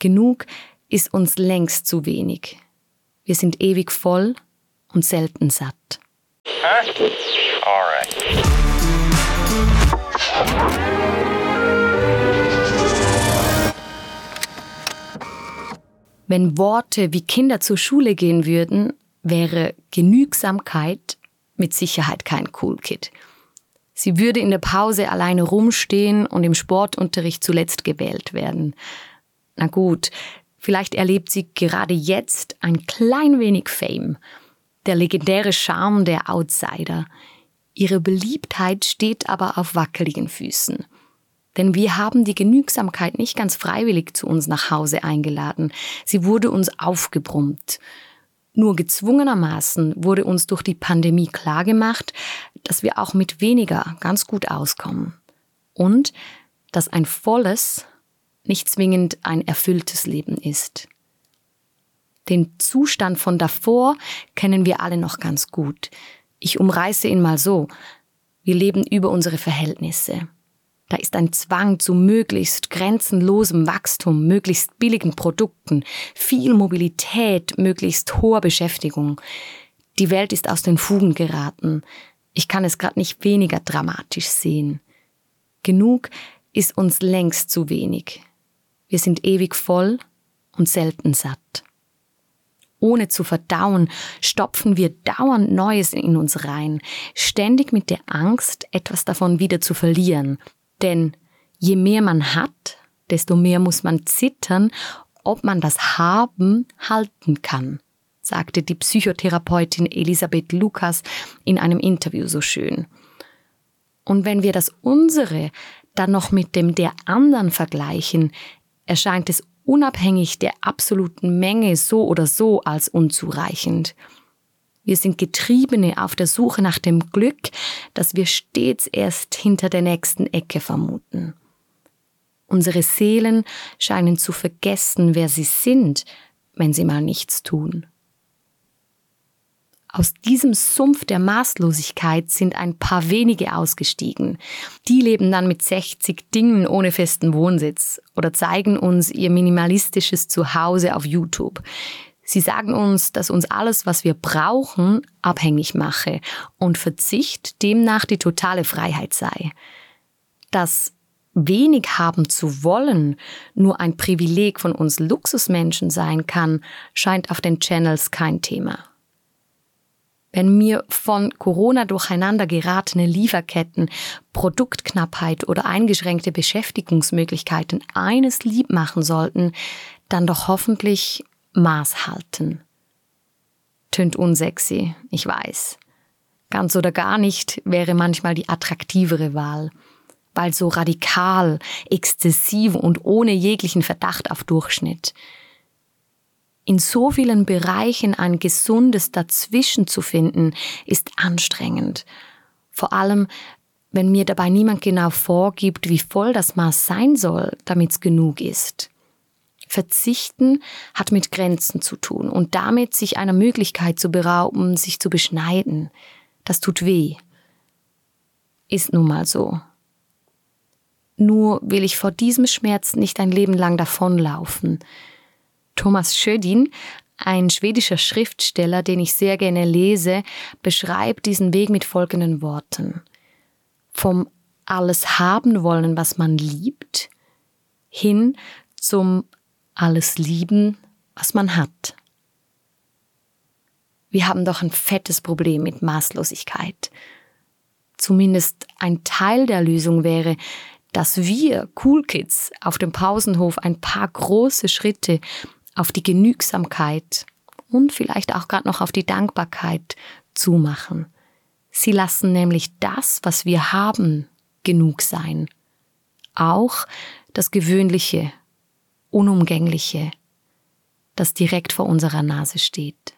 Genug ist uns längst zu wenig. Wir sind ewig voll und selten satt. Wenn Worte wie Kinder zur Schule gehen würden, wäre Genügsamkeit mit Sicherheit kein Cool Kid. Sie würde in der Pause alleine rumstehen und im Sportunterricht zuletzt gewählt werden. Na gut, vielleicht erlebt sie gerade jetzt ein klein wenig Fame. Der legendäre Charme der Outsider. Ihre Beliebtheit steht aber auf wackeligen Füßen. Denn wir haben die Genügsamkeit nicht ganz freiwillig zu uns nach Hause eingeladen. Sie wurde uns aufgebrummt. Nur gezwungenermaßen wurde uns durch die Pandemie klargemacht, dass wir auch mit weniger ganz gut auskommen. Und dass ein volles nicht zwingend ein erfülltes Leben ist. Den Zustand von davor kennen wir alle noch ganz gut. Ich umreiße ihn mal so. Wir leben über unsere Verhältnisse. Da ist ein Zwang zu möglichst grenzenlosem Wachstum, möglichst billigen Produkten, viel Mobilität, möglichst hoher Beschäftigung. Die Welt ist aus den Fugen geraten. Ich kann es gerade nicht weniger dramatisch sehen. Genug ist uns längst zu wenig. Wir sind ewig voll und selten satt. Ohne zu verdauen, stopfen wir dauernd Neues in uns rein, ständig mit der Angst, etwas davon wieder zu verlieren, denn je mehr man hat, desto mehr muss man zittern, ob man das Haben halten kann, sagte die Psychotherapeutin Elisabeth Lukas in einem Interview so schön. Und wenn wir das unsere dann noch mit dem der anderen vergleichen, erscheint es unabhängig der absoluten Menge so oder so als unzureichend. Wir sind Getriebene auf der Suche nach dem Glück, das wir stets erst hinter der nächsten Ecke vermuten. Unsere Seelen scheinen zu vergessen, wer sie sind, wenn sie mal nichts tun. Aus diesem Sumpf der Maßlosigkeit sind ein paar wenige ausgestiegen. Die leben dann mit 60 Dingen ohne festen Wohnsitz oder zeigen uns ihr minimalistisches Zuhause auf YouTube. Sie sagen uns, dass uns alles, was wir brauchen, abhängig mache und Verzicht demnach die totale Freiheit sei. Dass wenig haben zu wollen nur ein Privileg von uns Luxusmenschen sein kann, scheint auf den Channels kein Thema. Wenn mir von Corona durcheinander geratene Lieferketten, Produktknappheit oder eingeschränkte Beschäftigungsmöglichkeiten eines lieb machen sollten, dann doch hoffentlich Maß halten. Tönt unsexy, ich weiß. Ganz oder gar nicht wäre manchmal die attraktivere Wahl, weil so radikal, exzessiv und ohne jeglichen Verdacht auf Durchschnitt. In so vielen Bereichen ein gesundes Dazwischen zu finden, ist anstrengend. Vor allem, wenn mir dabei niemand genau vorgibt, wie voll das Maß sein soll, damit es genug ist. Verzichten hat mit Grenzen zu tun und damit sich einer Möglichkeit zu berauben, sich zu beschneiden. Das tut weh. Ist nun mal so. Nur will ich vor diesem Schmerz nicht ein Leben lang davonlaufen. Thomas Schödin, ein schwedischer Schriftsteller, den ich sehr gerne lese, beschreibt diesen Weg mit folgenden Worten. Vom alles haben wollen, was man liebt, hin zum alles lieben, was man hat. Wir haben doch ein fettes Problem mit Maßlosigkeit. Zumindest ein Teil der Lösung wäre, dass wir Cool Kids auf dem Pausenhof ein paar große Schritte auf die Genügsamkeit und vielleicht auch gerade noch auf die Dankbarkeit zumachen. Sie lassen nämlich das, was wir haben, genug sein. Auch das Gewöhnliche Unumgängliche, das direkt vor unserer Nase steht.